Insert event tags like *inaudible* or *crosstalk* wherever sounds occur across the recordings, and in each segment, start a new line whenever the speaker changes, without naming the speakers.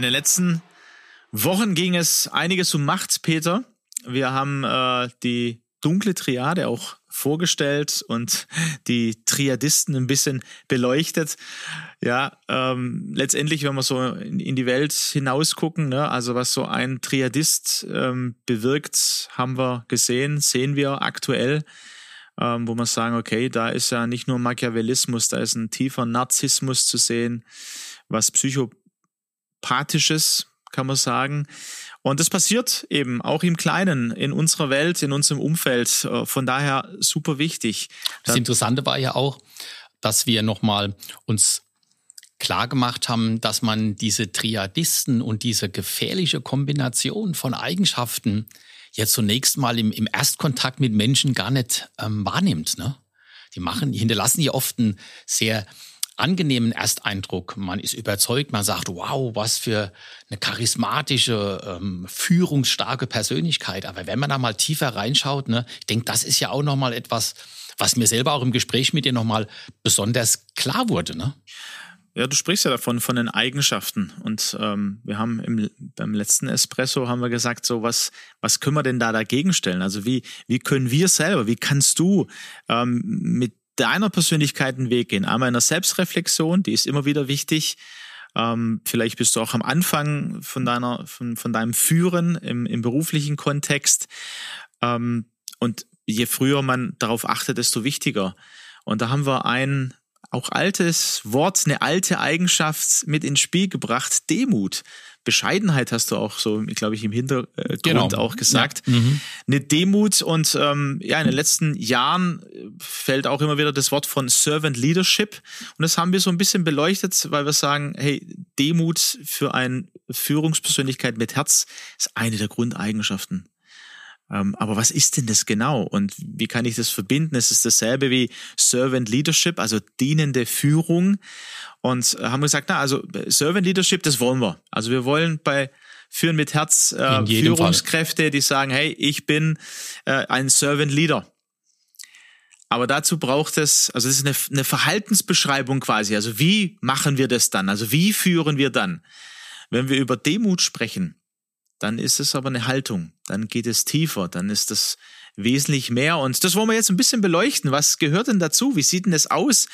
In den letzten Wochen ging es einiges um Macht, Peter. Wir haben äh, die dunkle Triade auch vorgestellt und die Triadisten ein bisschen beleuchtet. Ja, ähm, letztendlich, wenn wir so in, in die Welt hinausgucken, ne, also was so ein Triadist ähm, bewirkt, haben wir gesehen, sehen wir aktuell, ähm, wo wir sagen, okay, da ist ja nicht nur Machiavellismus, da ist ein tiefer Narzissmus zu sehen, was psychopathisches, kann man sagen. Und das passiert eben auch im Kleinen, in unserer Welt, in unserem Umfeld. Äh, von daher super wichtig.
Das Interessante war ja auch, dass wir nochmal uns klar gemacht haben, dass man diese Triadisten und diese gefährliche Kombination von Eigenschaften jetzt zunächst mal im, im Erstkontakt mit Menschen gar nicht ähm, wahrnimmt. Ne? Die machen, die hinterlassen ja oft einen sehr angenehmen Ersteindruck. Man ist überzeugt, man sagt, wow, was für eine charismatische, ähm, führungsstarke Persönlichkeit. Aber wenn man da mal tiefer reinschaut, ne, ich denke, das ist ja auch nochmal etwas, was mir selber auch im Gespräch mit dir nochmal besonders klar wurde. Ne?
Ja, du sprichst ja davon, von den Eigenschaften. Und ähm, wir haben im, beim letzten Espresso haben wir gesagt, so was, was können wir denn da dagegen stellen? Also wie, wie können wir selber, wie kannst du ähm, mit deiner Persönlichkeit einen Weg gehen. Einmal in der Selbstreflexion, die ist immer wieder wichtig. Ähm, vielleicht bist du auch am Anfang von deiner, von, von deinem Führen im, im beruflichen Kontext. Ähm, und je früher man darauf achtet, desto wichtiger. Und da haben wir ein auch altes Wort, eine alte Eigenschaft mit ins Spiel gebracht, Demut. Bescheidenheit hast du auch so, glaube ich, im Hintergrund genau. auch gesagt. Ja. Mhm. Eine Demut und ähm, ja, in den letzten Jahren fällt auch immer wieder das Wort von Servant Leadership und das haben wir so ein bisschen beleuchtet, weil wir sagen, hey, Demut für eine Führungspersönlichkeit mit Herz ist eine der Grundeigenschaften. Ähm, aber was ist denn das genau und wie kann ich das verbinden? Es ist dasselbe wie Servant Leadership, also dienende Führung und haben gesagt, na, also Servant Leadership, das wollen wir. Also wir wollen bei Führen mit Herz äh, Führungskräfte, Fall. die sagen, hey, ich bin äh, ein Servant Leader. Aber dazu braucht es, also das ist eine, eine Verhaltensbeschreibung quasi. Also wie machen wir das dann? Also wie führen wir dann? Wenn wir über Demut sprechen, dann ist es aber eine Haltung. Dann geht es tiefer. Dann ist das wesentlich mehr. Und das wollen wir jetzt ein bisschen beleuchten. Was gehört denn dazu? Wie sieht denn das aus?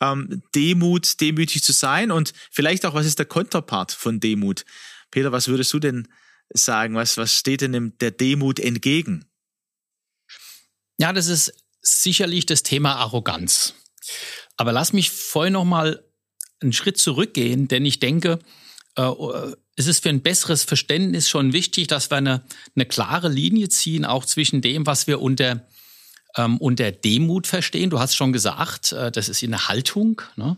Ähm, Demut, demütig zu sein und vielleicht auch, was ist der Konterpart von Demut? Peter, was würdest du denn sagen? Was, was steht denn der Demut entgegen?
Ja, das ist sicherlich das Thema Arroganz. Aber lass mich vorher noch mal einen Schritt zurückgehen, denn ich denke, es ist für ein besseres Verständnis schon wichtig, dass wir eine, eine klare Linie ziehen, auch zwischen dem, was wir unter, ähm, unter Demut verstehen. Du hast schon gesagt, äh, das ist hier eine Haltung. Ne?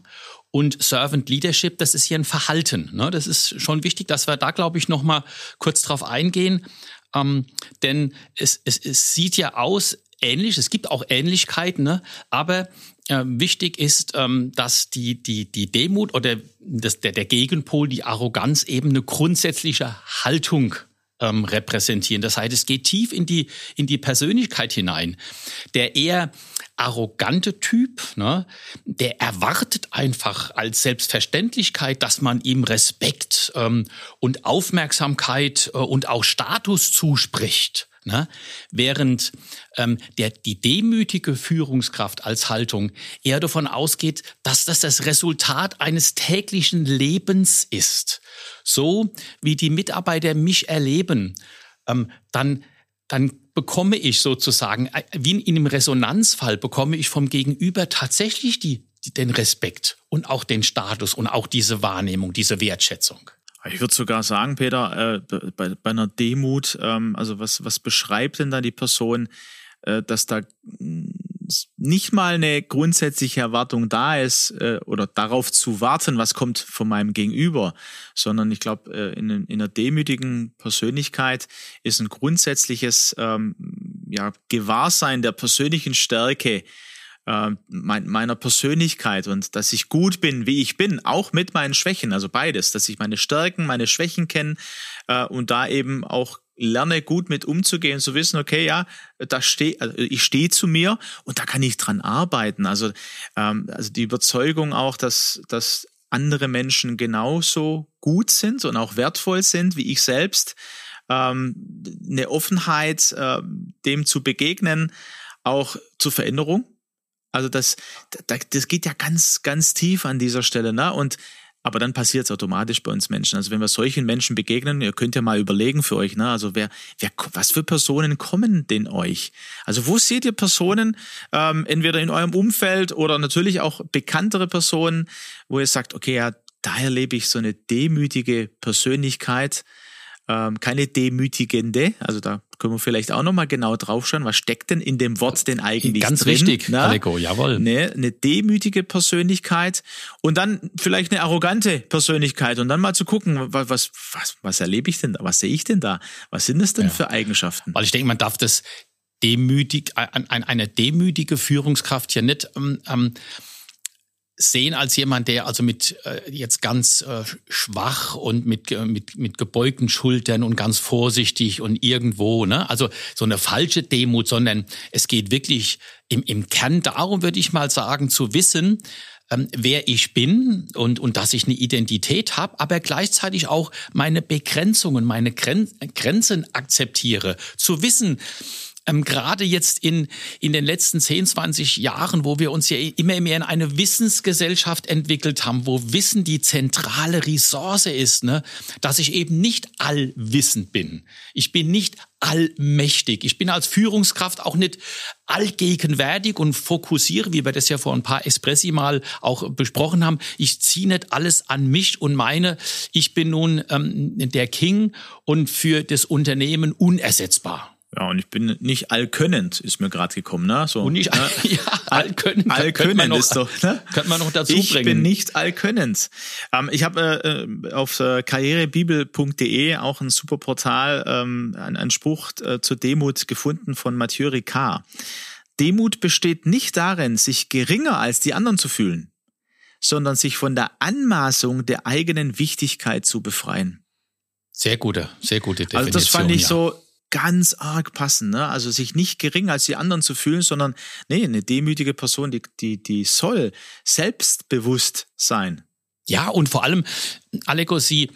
Und Servant Leadership, das ist hier ein Verhalten. Ne? Das ist schon wichtig, dass wir da, glaube ich, noch mal kurz drauf eingehen. Ähm, denn es, es, es sieht ja aus, ähnlich, es gibt auch Ähnlichkeiten, ne? aber äh, wichtig ist, ähm, dass die, die, die Demut oder das, der, der Gegenpol, die Arroganz eben eine grundsätzliche Haltung ähm, repräsentieren. Das heißt, es geht tief in die, in die Persönlichkeit hinein. Der eher arrogante Typ, ne, der erwartet einfach als Selbstverständlichkeit, dass man ihm Respekt ähm, und Aufmerksamkeit äh, und auch Status zuspricht. Ne? Während ähm, der, die demütige Führungskraft als Haltung eher davon ausgeht, dass das das Resultat eines täglichen Lebens ist. So wie die Mitarbeiter mich erleben, ähm, dann, dann bekomme ich sozusagen, äh, wie in einem Resonanzfall, bekomme ich vom Gegenüber tatsächlich die, den Respekt und auch den Status und auch diese Wahrnehmung, diese Wertschätzung.
Ich würde sogar sagen, Peter, äh, bei, bei einer Demut, ähm, also was, was beschreibt denn da die Person, äh, dass da nicht mal eine grundsätzliche Erwartung da ist äh, oder darauf zu warten, was kommt von meinem Gegenüber, sondern ich glaube, äh, in, in einer demütigen Persönlichkeit ist ein grundsätzliches ähm, ja, Gewahrsein der persönlichen Stärke äh, mein, meiner Persönlichkeit und dass ich gut bin, wie ich bin, auch mit meinen Schwächen, also beides, dass ich meine Stärken, meine Schwächen kenne äh, und da eben auch lerne gut mit umzugehen, zu wissen, okay, ja, da stehe, also ich stehe zu mir und da kann ich dran arbeiten. Also, ähm, also die Überzeugung auch, dass, dass andere Menschen genauso gut sind und auch wertvoll sind wie ich selbst, ähm, eine Offenheit, äh, dem zu begegnen, auch zur Veränderung. Also das, das geht ja ganz, ganz tief an dieser Stelle, ne? Und aber dann passiert es automatisch bei uns Menschen. Also wenn wir solchen Menschen begegnen, ihr könnt ja mal überlegen für euch, ne? Also wer, wer, was für Personen kommen denn euch? Also wo seht ihr Personen, ähm, entweder in eurem Umfeld oder natürlich auch bekanntere Personen, wo ihr sagt, okay, ja, da erlebe ich so eine demütige Persönlichkeit, ähm, keine demütigende. Also da können wir vielleicht auch nochmal genau draufschauen, was steckt denn in dem Wort denn eigentlich
Ganz
drin?
wichtig, ne? Aleko, jawohl.
Ne, eine demütige Persönlichkeit und dann vielleicht eine arrogante Persönlichkeit und dann mal zu gucken, was, was, was, was erlebe ich denn da, was sehe ich denn da, was sind das denn ja. für Eigenschaften?
Weil ich denke, man darf das demütig, eine demütige Führungskraft ja nicht ähm, ähm sehen als jemand, der also mit äh, jetzt ganz äh, schwach und mit, äh, mit, mit gebeugten Schultern und ganz vorsichtig und irgendwo, ne? Also so eine falsche Demut, sondern es geht wirklich im, im Kern darum, würde ich mal sagen, zu wissen, ähm, wer ich bin und, und dass ich eine Identität habe, aber gleichzeitig auch meine Begrenzungen, meine Gren Grenzen akzeptiere. Zu wissen, ähm, gerade jetzt in, in den letzten 10, 20 Jahren, wo wir uns ja immer mehr in eine Wissensgesellschaft entwickelt haben, wo Wissen die zentrale Ressource ist, ne, dass ich eben nicht allwissend bin. Ich bin nicht allmächtig. Ich bin als Führungskraft auch nicht allgegenwärtig und fokussiere, wie wir das ja vor ein paar Espressi mal auch besprochen haben. Ich ziehe nicht alles an mich und meine, ich bin nun ähm, der King und für das Unternehmen unersetzbar.
Ja, und ich bin nicht allkönnend, ist mir gerade gekommen, ne? So,
und nicht,
ne? *laughs*
ja, allkönnend.
Allkönnend ist doch,
ne? Könnte man noch dazu
ich
bringen.
Ich bin nicht allkönnend. Ähm, ich habe äh, auf äh, karrierebibel.de auch ein super Portal, ähm, einen, einen Spruch äh, zur Demut gefunden von Mathieu Ricard. Demut besteht nicht darin, sich geringer als die anderen zu fühlen, sondern sich von der Anmaßung der eigenen Wichtigkeit zu befreien.
Sehr gute, sehr gute Definition.
Also das fand ich
ja.
so ganz arg passen. Ne? Also sich nicht geringer als die anderen zu fühlen, sondern nee, eine demütige Person, die, die, die soll selbstbewusst sein.
Ja, und vor allem, Aleko, sie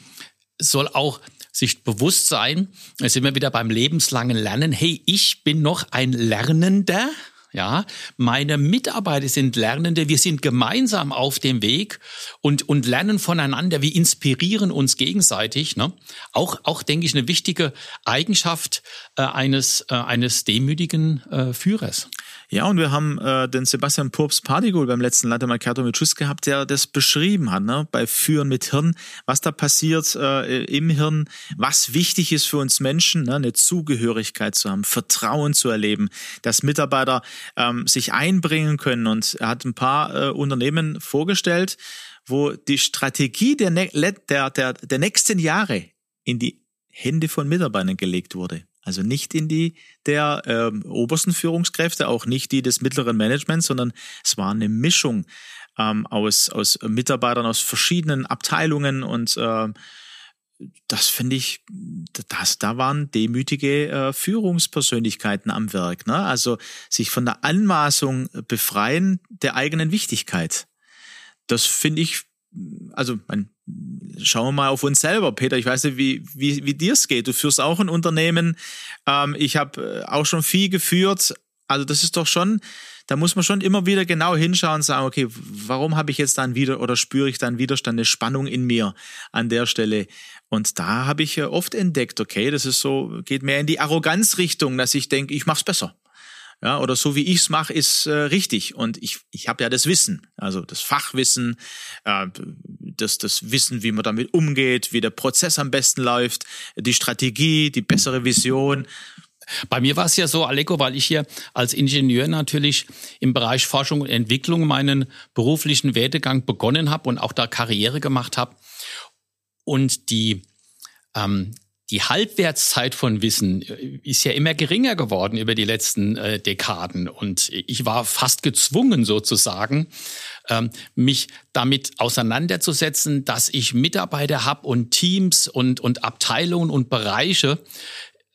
soll auch sich bewusst sein, da sind wir wieder beim lebenslangen Lernen, hey, ich bin noch ein Lernender, ja, meine Mitarbeiter sind Lernende, wir sind gemeinsam auf dem Weg und, und lernen voneinander, wir inspirieren uns gegenseitig. Ne? Auch, auch denke ich, eine wichtige Eigenschaft äh, eines, äh, eines demütigen äh, Führers.
Ja, und wir haben äh, den Sebastian Purps Partigol beim letzten Latte Macchiato mit Schuss gehabt, der das beschrieben hat, ne? bei Führen mit Hirn, was da passiert äh, im Hirn, was wichtig ist für uns Menschen, ne? eine Zugehörigkeit zu haben, Vertrauen zu erleben, dass Mitarbeiter ähm, sich einbringen können. Und er hat ein paar äh, Unternehmen vorgestellt, wo die Strategie der, der, der, der nächsten Jahre in die Hände von Mitarbeitern gelegt wurde. Also nicht in die der ähm, obersten Führungskräfte, auch nicht die des mittleren Managements, sondern es war eine Mischung ähm, aus, aus Mitarbeitern aus verschiedenen Abteilungen und äh, das finde ich, das, da waren demütige äh, Führungspersönlichkeiten am Werk. Ne? Also sich von der Anmaßung befreien der eigenen Wichtigkeit. Das finde ich, also man, schauen wir mal auf uns selber. Peter, ich weiß nicht, wie, wie, wie dir es geht. Du führst auch ein Unternehmen. Ähm, ich habe äh, auch schon viel geführt. Also das ist doch schon, da muss man schon immer wieder genau hinschauen und sagen, okay, warum habe ich jetzt dann wieder oder spüre ich dann Widerstand, eine Spannung in mir an der Stelle? Und da habe ich oft entdeckt, okay, das ist so, geht mehr in die Arroganzrichtung, dass ich denke, ich mach's besser. Ja, oder so wie ich's mache, ist äh, richtig. Und ich, ich habe ja das Wissen, also das Fachwissen, äh, das, das Wissen, wie man damit umgeht, wie der Prozess am besten läuft, die Strategie, die bessere Vision.
Bei mir war es ja so, Aleko, weil ich hier als Ingenieur natürlich im Bereich Forschung und Entwicklung meinen beruflichen Werdegang begonnen habe und auch da Karriere gemacht habe. Und die, ähm, die Halbwertszeit von Wissen äh, ist ja immer geringer geworden über die letzten äh, Dekaden. Und ich war fast gezwungen sozusagen, ähm, mich damit auseinanderzusetzen, dass ich Mitarbeiter habe und Teams und, und Abteilungen und Bereiche,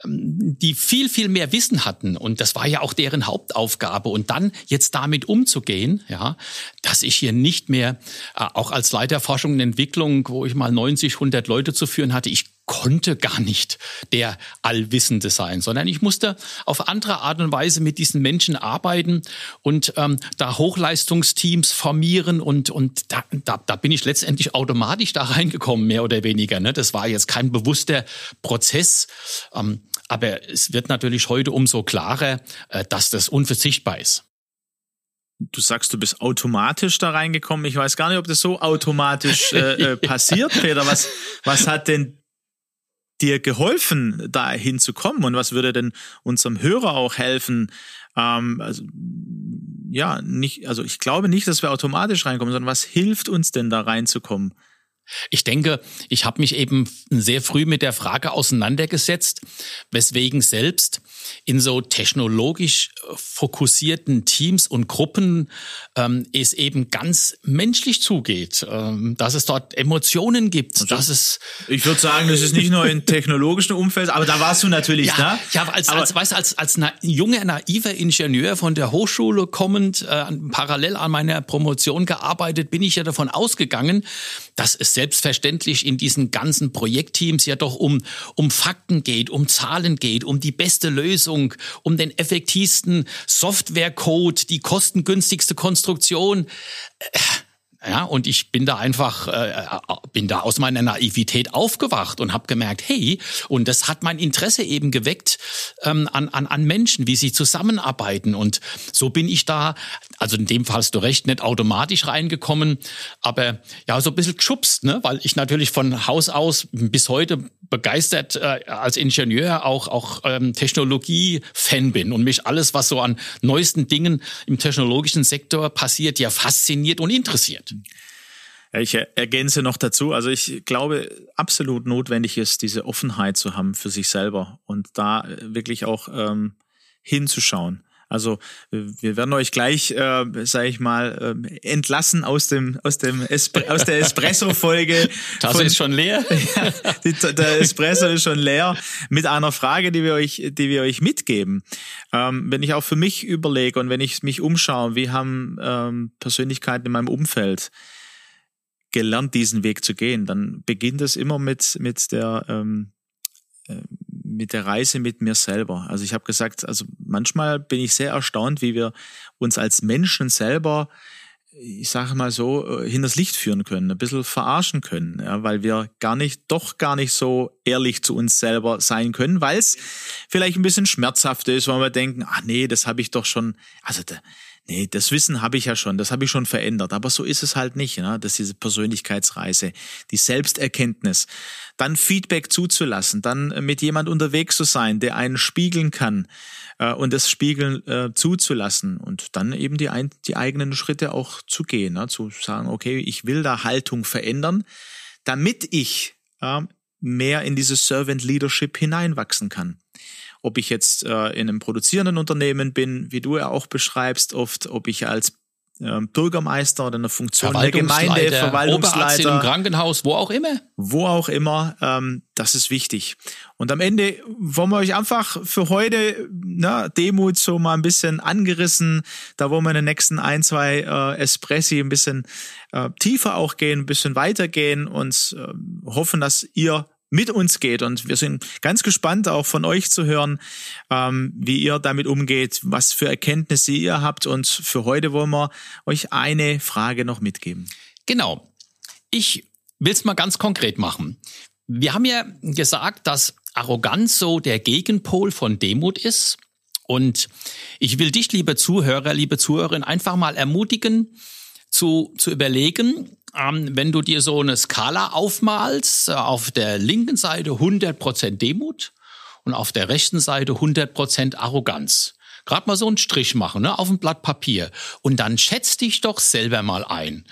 ähm, die viel, viel mehr Wissen hatten. Und das war ja auch deren Hauptaufgabe. Und dann jetzt damit umzugehen, ja, dass ich hier nicht mehr, äh, auch als Leiter Forschung und Entwicklung, wo ich mal 90, 100 Leute zu führen hatte, ich konnte gar nicht der Allwissende sein, sondern ich musste auf andere Art und Weise mit diesen Menschen arbeiten und ähm, da Hochleistungsteams formieren und, und da, da, da bin ich letztendlich automatisch da reingekommen, mehr oder weniger. Ne? Das war jetzt kein bewusster Prozess. Ähm, aber es wird natürlich heute umso klarer, äh, dass das unverzichtbar ist.
Du sagst, du bist automatisch da reingekommen. Ich weiß gar nicht, ob das so automatisch äh, äh *laughs* passiert, Peter. Was, was hat denn dir geholfen, da hinzukommen? Und was würde denn unserem Hörer auch helfen? Ähm, also, ja, nicht, also ich glaube nicht, dass wir automatisch reinkommen, sondern was hilft uns denn da reinzukommen?
Ich denke, ich habe mich eben sehr früh mit der Frage auseinandergesetzt, weswegen selbst in so technologisch äh, fokussierten Teams und Gruppen ähm, es eben ganz menschlich zugeht, ähm, dass es dort Emotionen gibt, also, dass es.
Ich würde sagen, das ist nicht nur im *laughs* technologischen Umfeld, aber da warst du natürlich
ja,
da.
Ja, als, aber, als, weißt, als, als na, junger, naiver Ingenieur von der Hochschule kommend, äh, parallel an meiner Promotion gearbeitet, bin ich ja davon ausgegangen, dass es selbstverständlich in diesen ganzen Projektteams ja doch um, um Fakten geht, um Zahlen geht, um die beste Lösung, um den effektivsten Softwarecode, die kostengünstigste Konstruktion. Äh, ja, und ich bin da einfach, äh, äh, bin da aus meiner Naivität aufgewacht und habe gemerkt, hey, und das hat mein Interesse eben geweckt ähm, an, an, an Menschen, wie sie zusammenarbeiten. Und so bin ich da, also in dem Fall hast du recht, nicht automatisch reingekommen, aber ja, so ein bisschen geschubst, ne? weil ich natürlich von Haus aus bis heute begeistert äh, als Ingenieur auch, auch ähm, Technologie-Fan bin und mich alles, was so an neuesten Dingen im technologischen Sektor passiert, ja fasziniert und interessiert.
Ja, ich ergänze noch dazu, also ich glaube, absolut notwendig ist, diese Offenheit zu haben für sich selber und da wirklich auch ähm, hinzuschauen. Also wir werden euch gleich, äh, sage ich mal, äh, entlassen aus dem aus dem Espre aus der Espresso-Folge. *laughs*
Das ist schon leer. *laughs*
ja, die, der Espresso ist schon leer mit einer Frage, die wir euch, die wir euch mitgeben. Ähm, wenn ich auch für mich überlege und wenn ich mich umschaue, wie haben ähm, Persönlichkeiten in meinem Umfeld gelernt, diesen Weg zu gehen, dann beginnt es immer mit mit der ähm, äh, mit der Reise mit mir selber. Also ich habe gesagt, also manchmal bin ich sehr erstaunt, wie wir uns als Menschen selber, ich sage mal so, äh, hinters Licht führen können, ein bisschen verarschen können, ja, weil wir gar nicht, doch gar nicht so ehrlich zu uns selber sein können, weil es vielleicht ein bisschen schmerzhaft ist, weil wir denken, ach nee, das habe ich doch schon, also da, nee, das Wissen habe ich ja schon, das habe ich schon verändert. Aber so ist es halt nicht. Ne? Das ist diese Persönlichkeitsreise, die Selbsterkenntnis, dann Feedback zuzulassen, dann mit jemand unterwegs zu sein, der einen spiegeln kann äh, und das Spiegeln äh, zuzulassen und dann eben die, ein, die eigenen Schritte auch zu gehen, ne? zu sagen, okay, ich will da Haltung verändern, damit ich äh, mehr in dieses Servant Leadership hineinwachsen kann ob ich jetzt äh, in einem produzierenden Unternehmen bin, wie du ja auch beschreibst, oft, ob ich als äh, Bürgermeister oder eine Funktion der Gemeinde,
Verwaltungsleiter, im Krankenhaus, wo auch immer.
Wo auch immer, ähm, das ist wichtig. Und am Ende wollen wir euch einfach für heute na, Demut so mal ein bisschen angerissen. Da wollen wir in den nächsten ein, zwei äh, Espressi ein bisschen äh, tiefer auch gehen, ein bisschen weitergehen und äh, hoffen, dass ihr mit uns geht. Und wir sind ganz gespannt, auch von euch zu hören, ähm, wie ihr damit umgeht, was für Erkenntnisse ihr habt. Und für heute wollen wir euch eine Frage noch mitgeben.
Genau. Ich will es mal ganz konkret machen. Wir haben ja gesagt, dass Arroganz so der Gegenpol von Demut ist. Und ich will dich, liebe Zuhörer, liebe Zuhörerin, einfach mal ermutigen, zu, zu überlegen, ähm, wenn du dir so eine Skala aufmalst, äh, auf der linken Seite 100% Demut und auf der rechten Seite 100% Arroganz. Gerade mal so einen Strich machen, ne, auf ein Blatt Papier. Und dann schätz dich doch selber mal ein.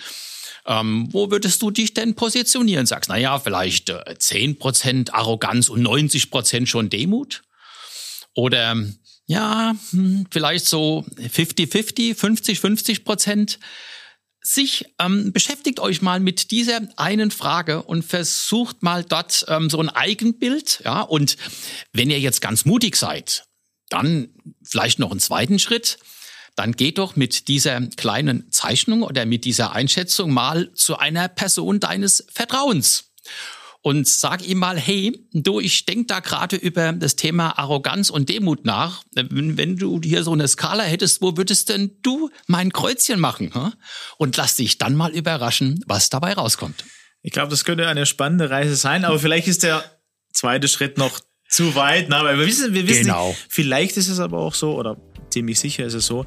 Ähm, wo würdest du dich denn positionieren? Sagst, na ja, vielleicht äh, 10% Arroganz und 90% schon Demut? Oder ja, hm, vielleicht so 50-50, 50-50 Prozent sich ähm, beschäftigt euch mal mit dieser einen Frage und versucht mal dort ähm, so ein Eigenbild, ja. Und wenn ihr jetzt ganz mutig seid, dann vielleicht noch einen zweiten Schritt. Dann geht doch mit dieser kleinen Zeichnung oder mit dieser Einschätzung mal zu einer Person deines Vertrauens und sag ihm mal, hey, du, ich denk da gerade über das Thema Arroganz und Demut nach. Wenn, wenn, du hier so eine Skala hättest, wo würdest denn du mein Kreuzchen machen? Und lass dich dann mal überraschen, was dabei rauskommt.
Ich glaube, das könnte eine spannende Reise sein, aber vielleicht ist der zweite Schritt noch zu weit. Na, weil wir wissen, wir wissen genau. nicht, vielleicht ist es aber auch so, oder ziemlich sicher ist es so,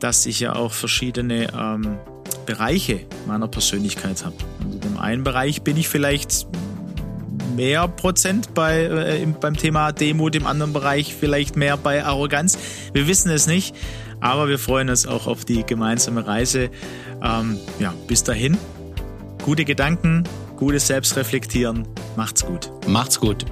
dass ich ja auch verschiedene ähm, Bereiche meiner Persönlichkeit habe. Und in dem einen Bereich bin ich vielleicht mehr Prozent bei, äh, beim Thema Demut, im anderen Bereich vielleicht mehr bei Arroganz. Wir wissen es nicht, aber wir freuen uns auch auf die gemeinsame Reise. Ähm, ja, bis dahin, gute Gedanken, gutes Selbstreflektieren. Macht's gut.
Macht's gut.